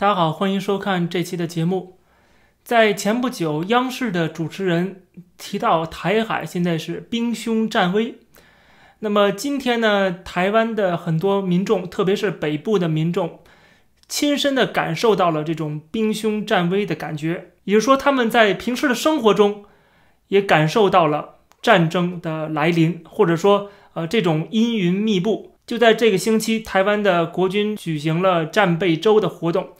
大家好，欢迎收看这期的节目。在前不久，央视的主持人提到台海现在是兵凶战危。那么今天呢，台湾的很多民众，特别是北部的民众，亲身的感受到了这种兵凶战危的感觉。也就是说，他们在平时的生活中也感受到了战争的来临，或者说，呃，这种阴云密布。就在这个星期，台湾的国军举行了战备周的活动。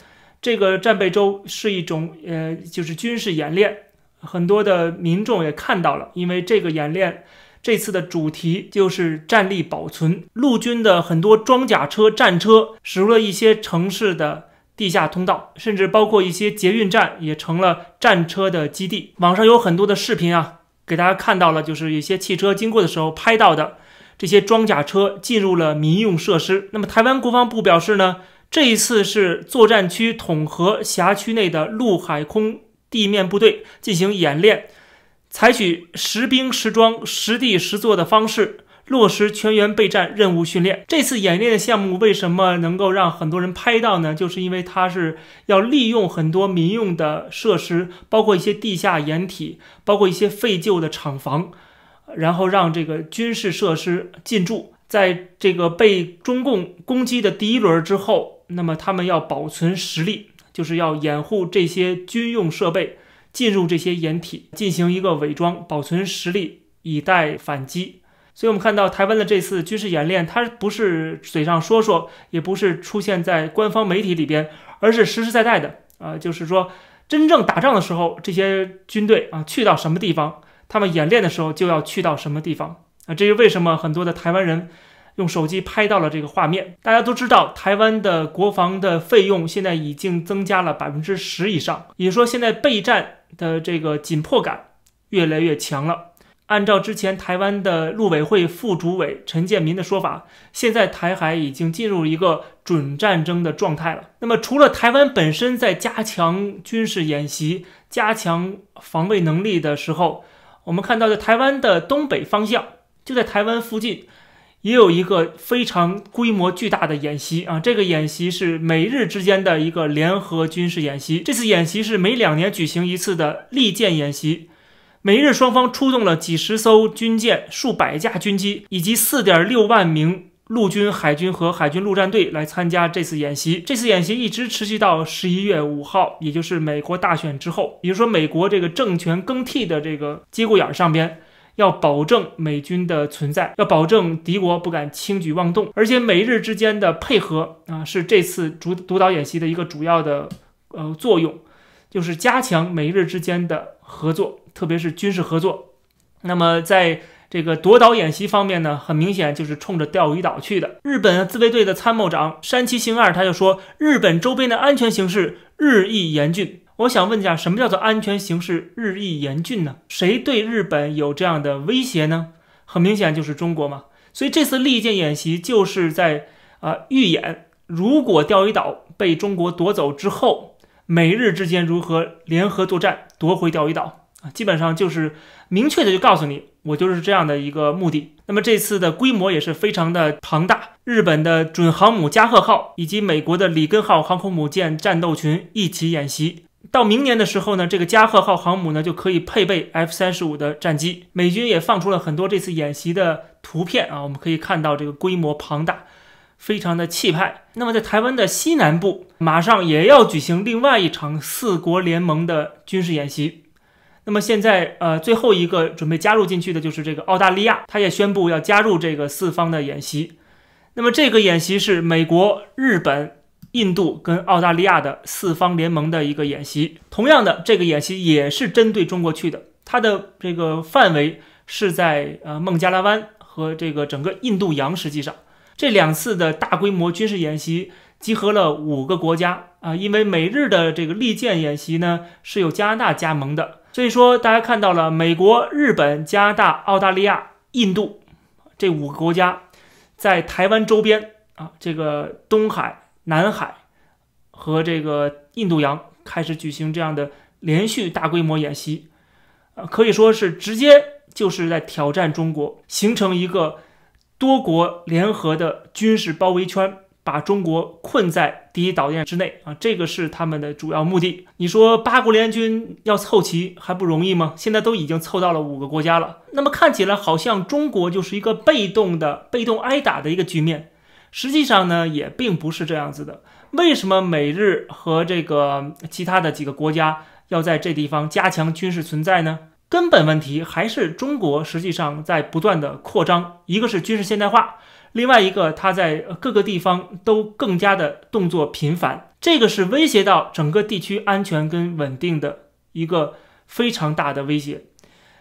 这个战备周是一种，呃，就是军事演练。很多的民众也看到了，因为这个演练这次的主题就是战力保存。陆军的很多装甲车、战车驶入了一些城市的地下通道，甚至包括一些捷运站也成了战车的基地。网上有很多的视频啊，给大家看到了，就是一些汽车经过的时候拍到的。这些装甲车进入了民用设施。那么，台湾国防部表示呢，这一次是作战区统合辖区内的陆海空地面部队进行演练，采取实兵实装、实地实做的方式，落实全员备战任务训练。这次演练的项目为什么能够让很多人拍到呢？就是因为它是要利用很多民用的设施，包括一些地下掩体，包括一些废旧的厂房。然后让这个军事设施进驻，在这个被中共攻击的第一轮之后，那么他们要保存实力，就是要掩护这些军用设备进入这些掩体，进行一个伪装，保存实力，以待反击。所以，我们看到台湾的这次军事演练，它不是嘴上说说，也不是出现在官方媒体里边，而是实实在在的啊，就是说真正打仗的时候，这些军队啊去到什么地方。他们演练的时候就要去到什么地方啊？这是为什么很多的台湾人用手机拍到了这个画面。大家都知道，台湾的国防的费用现在已经增加了百分之十以上，也说，现在备战的这个紧迫感越来越强了。按照之前台湾的陆委会副主委陈建民的说法，现在台海已经进入一个准战争的状态了。那么，除了台湾本身在加强军事演习、加强防卫能力的时候，我们看到，在台湾的东北方向，就在台湾附近，也有一个非常规模巨大的演习啊。这个演习是美日之间的一个联合军事演习。这次演习是每两年举行一次的利剑演习，美日双方出动了几十艘军舰、数百架军机以及四点六万名。陆军、海军和海军陆战队来参加这次演习。这次演习一直持续到十一月五号，也就是美国大选之后。也就说，美国这个政权更替的这个节骨眼上边，要保证美军的存在，要保证敌国不敢轻举妄动。而且，美日之间的配合啊，是这次主主导演习的一个主要的呃作用，就是加强美日之间的合作，特别是军事合作。那么，在这个夺岛演习方面呢，很明显就是冲着钓鱼岛去的。日本自卫队的参谋长山崎幸二他就说，日本周边的安全形势日益严峻。我想问一下，什么叫做安全形势日益严峻呢？谁对日本有这样的威胁呢？很明显就是中国嘛。所以这次利剑演习就是在啊预演，如果钓鱼岛被中国夺走之后，美日之间如何联合作战夺回钓鱼岛啊？基本上就是明确的就告诉你。我就是这样的一个目的。那么这次的规模也是非常的庞大，日本的准航母加贺号以及美国的里根号航空母舰战斗群一起演习。到明年的时候呢，这个加贺号航母呢就可以配备 F 三十五的战机。美军也放出了很多这次演习的图片啊，我们可以看到这个规模庞大，非常的气派。那么在台湾的西南部，马上也要举行另外一场四国联盟的军事演习。那么现在，呃，最后一个准备加入进去的就是这个澳大利亚，他也宣布要加入这个四方的演习。那么这个演习是美国、日本、印度跟澳大利亚的四方联盟的一个演习。同样的，这个演习也是针对中国去的，它的这个范围是在呃孟加拉湾和这个整个印度洋。实际上，这两次的大规模军事演习集合了五个国家啊，因为美日的这个利剑演习呢是有加拿大加盟的。所以说，大家看到了美国、日本、加拿大、澳大利亚、印度这五个国家在台湾周边啊，这个东海、南海和这个印度洋开始举行这样的连续大规模演习，啊，可以说是直接就是在挑战中国，形成一个多国联合的军事包围圈，把中国困在。第一岛链之内啊，这个是他们的主要目的。你说八国联军要凑齐还不容易吗？现在都已经凑到了五个国家了。那么看起来好像中国就是一个被动的、被动挨打的一个局面。实际上呢，也并不是这样子的。为什么美日和这个其他的几个国家要在这地方加强军事存在呢？根本问题还是中国实际上在不断的扩张，一个是军事现代化。另外一个，它在各个地方都更加的动作频繁，这个是威胁到整个地区安全跟稳定的一个非常大的威胁。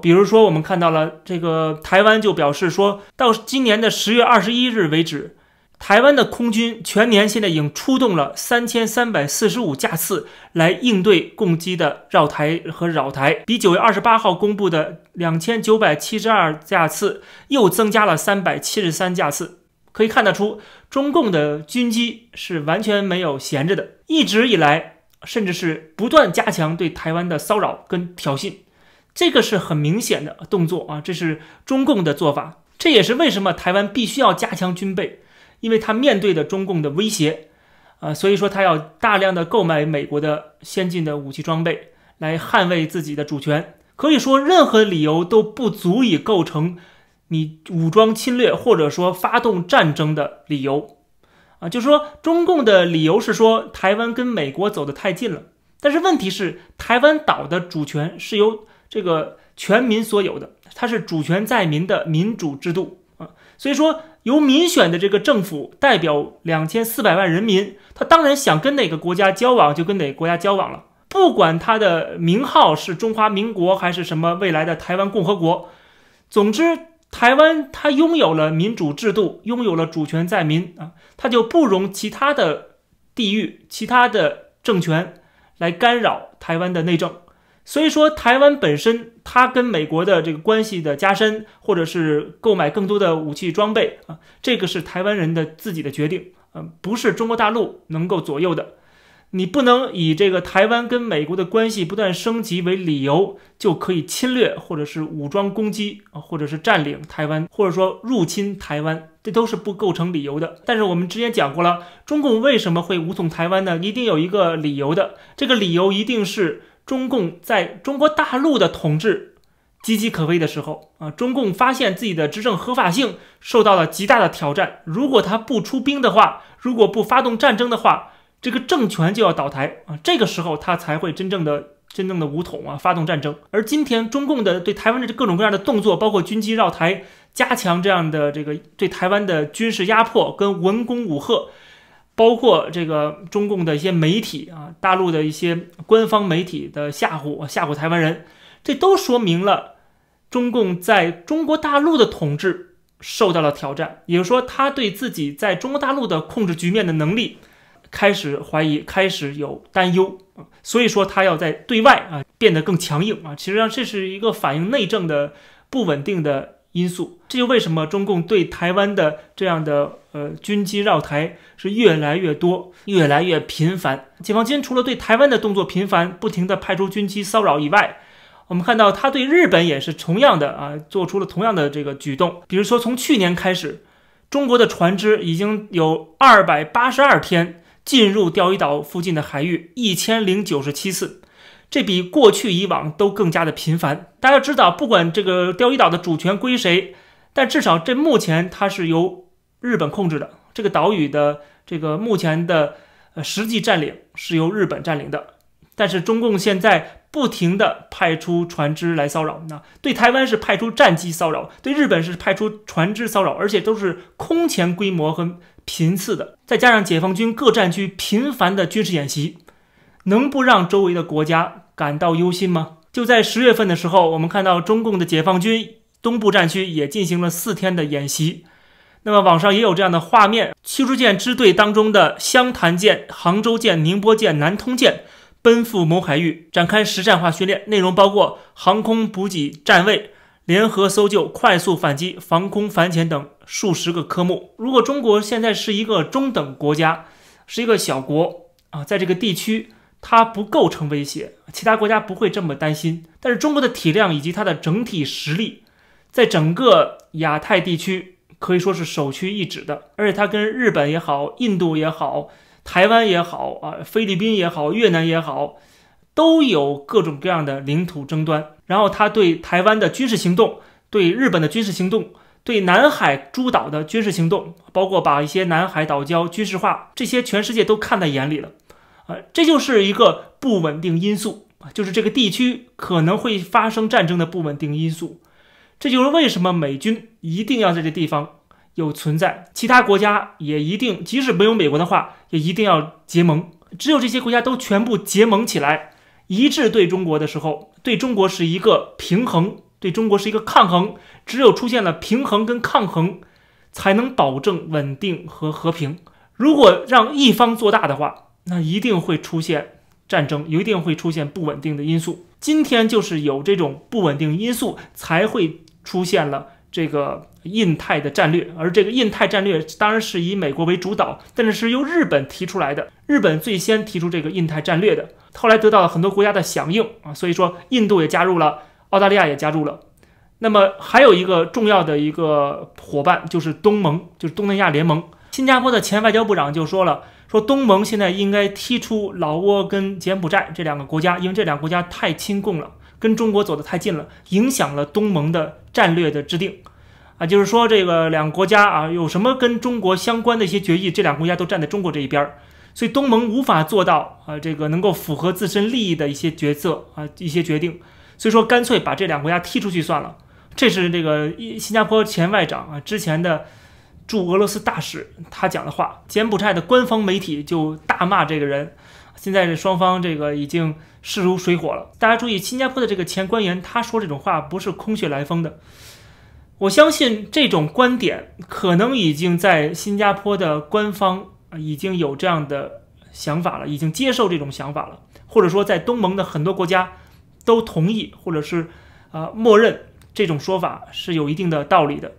比如说，我们看到了这个台湾就表示说，到今年的十月二十一日为止，台湾的空军全年现在已经出动了三千三百四十五架次来应对攻击的绕台和扰台，比九月二十八号公布的两千九百七十二架次又增加了三百七十三架次。可以看得出，中共的军机是完全没有闲着的，一直以来，甚至是不断加强对台湾的骚扰跟挑衅，这个是很明显的动作啊，这是中共的做法。这也是为什么台湾必须要加强军备，因为他面对的中共的威胁，啊，所以说他要大量的购买美国的先进的武器装备来捍卫自己的主权。可以说，任何理由都不足以构成。你武装侵略或者说发动战争的理由，啊，就是说中共的理由是说台湾跟美国走得太近了，但是问题是台湾岛的主权是由这个全民所有的，它是主权在民的民主制度啊，所以说由民选的这个政府代表两千四百万人民，他当然想跟哪个国家交往就跟哪个国家交往了，不管他的名号是中华民国还是什么未来的台湾共和国，总之。台湾它拥有了民主制度，拥有了主权在民啊，它就不容其他的地域、其他的政权来干扰台湾的内政。所以说，台湾本身它跟美国的这个关系的加深，或者是购买更多的武器装备啊，这个是台湾人的自己的决定，嗯，不是中国大陆能够左右的。你不能以这个台湾跟美国的关系不断升级为理由，就可以侵略或者是武装攻击啊，或者是占领台湾，或者说入侵台湾，这都是不构成理由的。但是我们之前讲过了，中共为什么会武统台湾呢？一定有一个理由的，这个理由一定是中共在中国大陆的统治岌岌可危的时候啊，中共发现自己的执政合法性受到了极大的挑战。如果他不出兵的话，如果不发动战争的话，这个政权就要倒台啊，这个时候他才会真正的、真正的武统啊，发动战争。而今天中共的对台湾的各种各样的动作，包括军机绕台、加强这样的这个对台湾的军事压迫跟文攻武吓，包括这个中共的一些媒体啊，大陆的一些官方媒体的吓唬、吓唬台湾人，这都说明了中共在中国大陆的统治受到了挑战，也就是说，他对自己在中国大陆的控制局面的能力。开始怀疑，开始有担忧，所以说他要在对外啊变得更强硬啊。其实上这是一个反映内政的不稳定的因素。这就为什么中共对台湾的这样的呃军机绕台是越来越多、越来越频繁。解放军除了对台湾的动作频繁，不停的派出军机骚扰以外，我们看到他对日本也是同样的啊，做出了同样的这个举动。比如说从去年开始，中国的船只已经有二百八十二天。进入钓鱼岛附近的海域一千零九十七次，这比过去以往都更加的频繁。大家知道，不管这个钓鱼岛的主权归谁，但至少这目前它是由日本控制的。这个岛屿的这个目前的呃实际占领是由日本占领的。但是中共现在不停的派出船只来骚扰，那对台湾是派出战机骚扰，对日本是派出船只骚扰，而且都是空前规模和。频次的，再加上解放军各战区频繁的军事演习，能不让周围的国家感到忧心吗？就在十月份的时候，我们看到中共的解放军东部战区也进行了四天的演习。那么网上也有这样的画面：驱逐舰支队当中的湘潭舰、杭州舰、宁波舰、南通舰奔赴某海域展开实战化训练，内容包括航空补给站位。联合搜救、快速反击、防空反潜等数十个科目。如果中国现在是一个中等国家，是一个小国啊，在这个地区它不构成威胁，其他国家不会这么担心。但是中国的体量以及它的整体实力，在整个亚太地区可以说是首屈一指的，而且它跟日本也好、印度也好。台湾也好啊，菲律宾也好，越南也好，都有各种各样的领土争端。然后它对台湾的军事行动，对日本的军事行动，对南海诸岛的军事行动，包括把一些南海岛礁军事化，这些全世界都看在眼里了。啊，这就是一个不稳定因素，就是这个地区可能会发生战争的不稳定因素。这就是为什么美军一定要在这地方有存在，其他国家也一定，即使没有美国的话，也一定要结盟。只有这些国家都全部结盟起来，一致对中国的时候，对中国是一个平衡，对中国是一个抗衡。只有出现了平衡跟抗衡，才能保证稳定和和平。如果让一方做大的话，那一定会出现战争，一定会出现不稳定的因素。今天就是有这种不稳定因素，才会出现了这个印太的战略。而这个印太战略当然是以美国为主导，但是是由日本提出来的。日本最先提出这个印太战略的，后来得到了很多国家的响应啊，所以说印度也加入了，澳大利亚也加入了。那么还有一个重要的一个伙伴就是东盟，就是东南亚联盟。新加坡的前外交部长就说了。说东盟现在应该踢出老挝跟柬埔寨这两个国家，因为这两个国家太亲共了，跟中国走得太近了，影响了东盟的战略的制定。啊，就是说这个两个国家啊，有什么跟中国相关的一些决议，这两个国家都站在中国这一边儿，所以东盟无法做到啊，这个能够符合自身利益的一些决策啊，一些决定。所以说干脆把这两个国家踢出去算了。这是这个新加坡前外长啊之前的。驻俄罗斯大使他讲的话，柬埔寨的官方媒体就大骂这个人。现在这双方这个已经势如水火了。大家注意，新加坡的这个前官员他说这种话不是空穴来风的。我相信这种观点可能已经在新加坡的官方已经有这样的想法了，已经接受这种想法了，或者说在东盟的很多国家都同意或者是啊默认这种说法是有一定的道理的。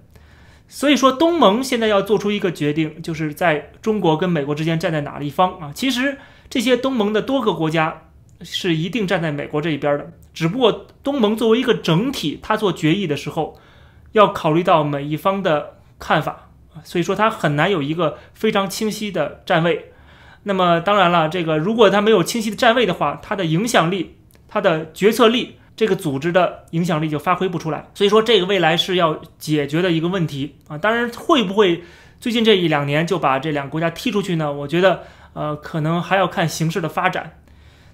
所以说，东盟现在要做出一个决定，就是在中国跟美国之间站在哪一方啊？其实这些东盟的多个国家是一定站在美国这一边的，只不过东盟作为一个整体，它做决议的时候要考虑到每一方的看法所以说它很难有一个非常清晰的站位。那么当然了，这个如果它没有清晰的站位的话，它的影响力、它的决策力。这个组织的影响力就发挥不出来，所以说这个未来是要解决的一个问题啊。当然，会不会最近这一两年就把这两个国家踢出去呢？我觉得，呃，可能还要看形势的发展。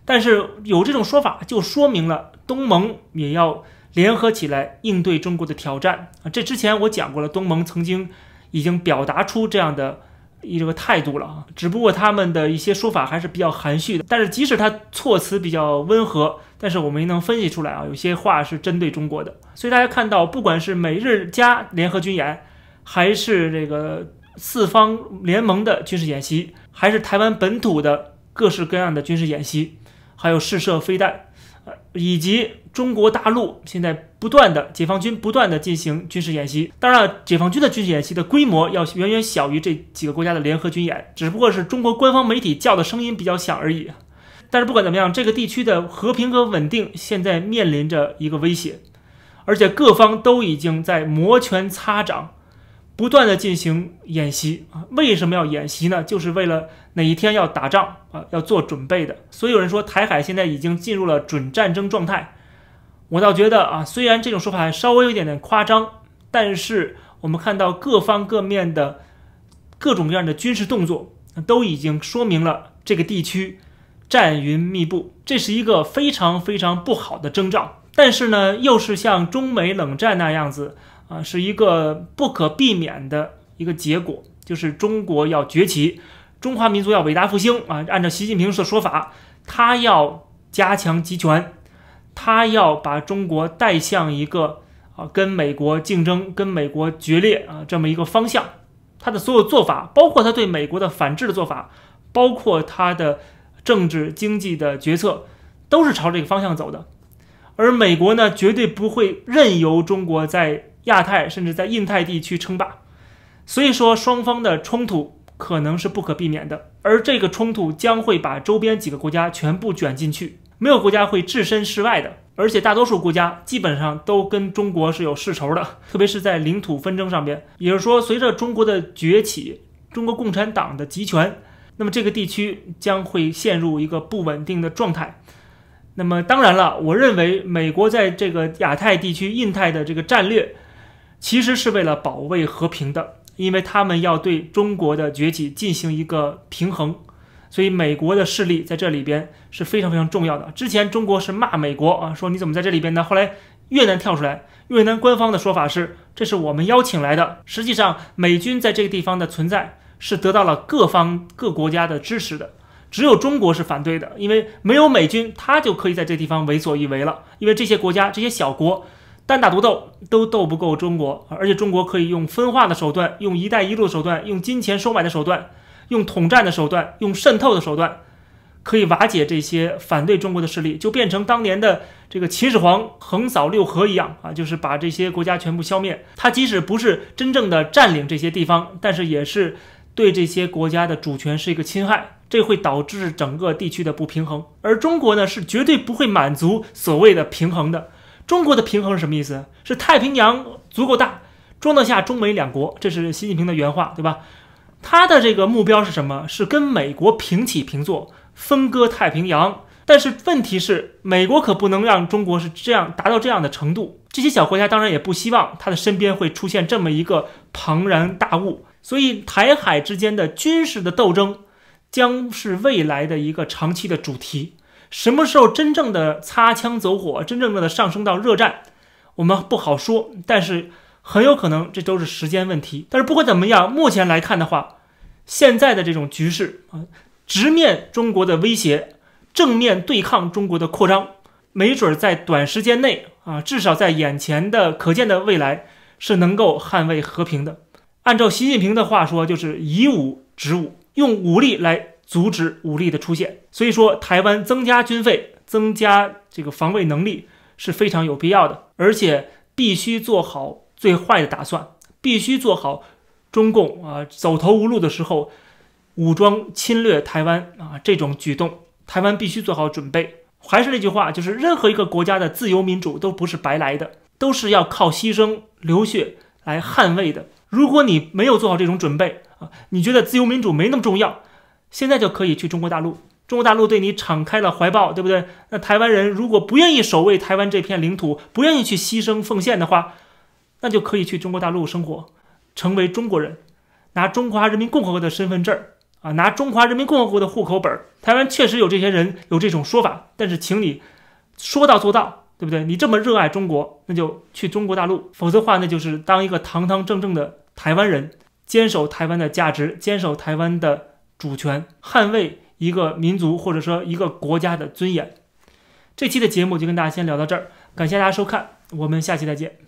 但是有这种说法，就说明了东盟也要联合起来应对中国的挑战啊。这之前我讲过了，东盟曾经已经表达出这样的。一个态度了啊，只不过他们的一些说法还是比较含蓄的。但是即使他措辞比较温和，但是我们能分析出来啊，有些话是针对中国的。所以大家看到，不管是美日加联合军演，还是这个四方联盟的军事演习，还是台湾本土的各式各样的军事演习，还有试射飞弹。呃，以及中国大陆现在不断的解放军不断的进行军事演习，当然了，解放军的军事演习的规模要远远小于这几个国家的联合军演，只不过是中国官方媒体叫的声音比较响而已。但是不管怎么样，这个地区的和平和稳定现在面临着一个威胁，而且各方都已经在摩拳擦掌。不断的进行演习啊，为什么要演习呢？就是为了哪一天要打仗啊，要做准备的。所以有人说台海现在已经进入了准战争状态，我倒觉得啊，虽然这种说法稍微有点点夸张，但是我们看到各方各面的各种各样的军事动作，都已经说明了这个地区战云密布，这是一个非常非常不好的征兆。但是呢，又是像中美冷战那样子。啊，是一个不可避免的一个结果，就是中国要崛起，中华民族要伟大复兴啊！按照习近平的说法，他要加强集权，他要把中国带向一个啊跟美国竞争、跟美国决裂啊这么一个方向。他的所有做法，包括他对美国的反制的做法，包括他的政治经济的决策，都是朝这个方向走的。而美国呢，绝对不会任由中国在。亚太甚至在印太地区称霸，所以说双方的冲突可能是不可避免的，而这个冲突将会把周边几个国家全部卷进去，没有国家会置身事外的，而且大多数国家基本上都跟中国是有世仇的，特别是在领土纷争上边。也就是说，随着中国的崛起，中国共产党的集权，那么这个地区将会陷入一个不稳定的状态。那么当然了，我认为美国在这个亚太地区、印太的这个战略，其实是为了保卫和平的，因为他们要对中国的崛起进行一个平衡。所以美国的势力在这里边是非常非常重要的。之前中国是骂美国啊，说你怎么在这里边呢？后来越南跳出来，越南官方的说法是，这是我们邀请来的。实际上，美军在这个地方的存在是得到了各方各国家的支持的。只有中国是反对的，因为没有美军，他就可以在这地方为所欲为了。因为这些国家这些小国单打独斗都斗不够中国，而且中国可以用分化的手段，用“一带一路”的手段，用金钱收买的手段。用统战的手段，用渗透的手段，可以瓦解这些反对中国的势力，就变成当年的这个秦始皇横扫六合一样啊，就是把这些国家全部消灭。他即使不是真正的占领这些地方，但是也是对这些国家的主权是一个侵害，这会导致整个地区的不平衡。而中国呢，是绝对不会满足所谓的平衡的。中国的平衡是什么意思？是太平洋足够大，装得下中美两国，这是习近平的原话，对吧？他的这个目标是什么？是跟美国平起平坐，分割太平洋。但是问题是，美国可不能让中国是这样达到这样的程度。这些小国家当然也不希望他的身边会出现这么一个庞然大物。所以，台海之间的军事的斗争将是未来的一个长期的主题。什么时候真正的擦枪走火，真正的上升到热战，我们不好说。但是。很有可能这都是时间问题，但是不管怎么样，目前来看的话，现在的这种局势啊，直面中国的威胁，正面对抗中国的扩张，没准在短时间内啊，至少在眼前的可见的未来是能够捍卫和平的。按照习近平的话说，就是以武止武，用武力来阻止武力的出现。所以说，台湾增加军费、增加这个防卫能力是非常有必要的，而且必须做好。最坏的打算，必须做好中共啊走投无路的时候，武装侵略台湾啊这种举动，台湾必须做好准备。还是那句话，就是任何一个国家的自由民主都不是白来的，都是要靠牺牲流血来捍卫的。如果你没有做好这种准备啊，你觉得自由民主没那么重要，现在就可以去中国大陆，中国大陆对你敞开了怀抱，对不对？那台湾人如果不愿意守卫台湾这片领土，不愿意去牺牲奉献的话，那就可以去中国大陆生活，成为中国人，拿中华人民共和国的身份证儿啊，拿中华人民共和国的户口本儿台湾确实有这些人有这种说法，但是请你说到做到，对不对？你这么热爱中国，那就去中国大陆，否则的话，那就是当一个堂堂正正的台湾人，坚守台湾的价值，坚守台湾的主权，捍卫一个民族或者说一个国家的尊严。这期的节目就跟大家先聊到这儿，感谢大家收看，我们下期再见。